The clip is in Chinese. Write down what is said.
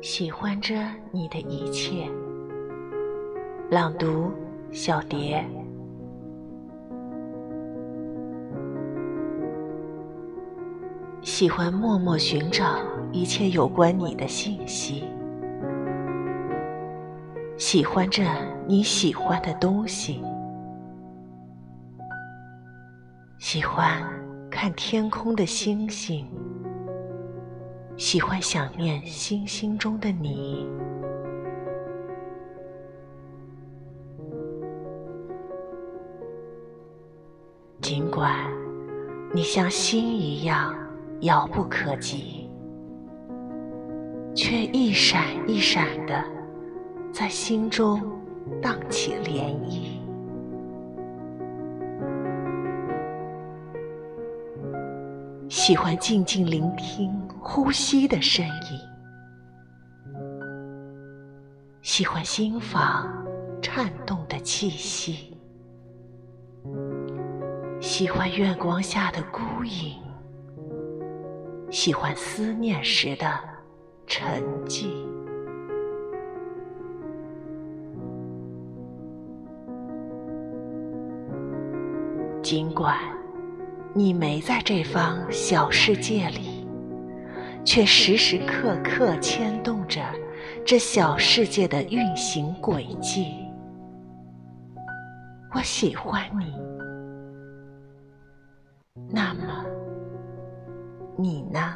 喜欢着你的一切。朗读：小蝶。喜欢默默寻找一切有关你的信息。喜欢着你喜欢的东西。喜欢看天空的星星。喜欢想念星星中的你，尽管你像星一样遥不可及，却一闪一闪的在心中荡起涟漪。喜欢静静聆听呼吸的声音，喜欢心房颤动的气息，喜欢月光下的孤影，喜欢思念时的沉寂。尽管。你没在这方小世界里，却时时刻刻牵动着这小世界的运行轨迹。我喜欢你，那么你呢？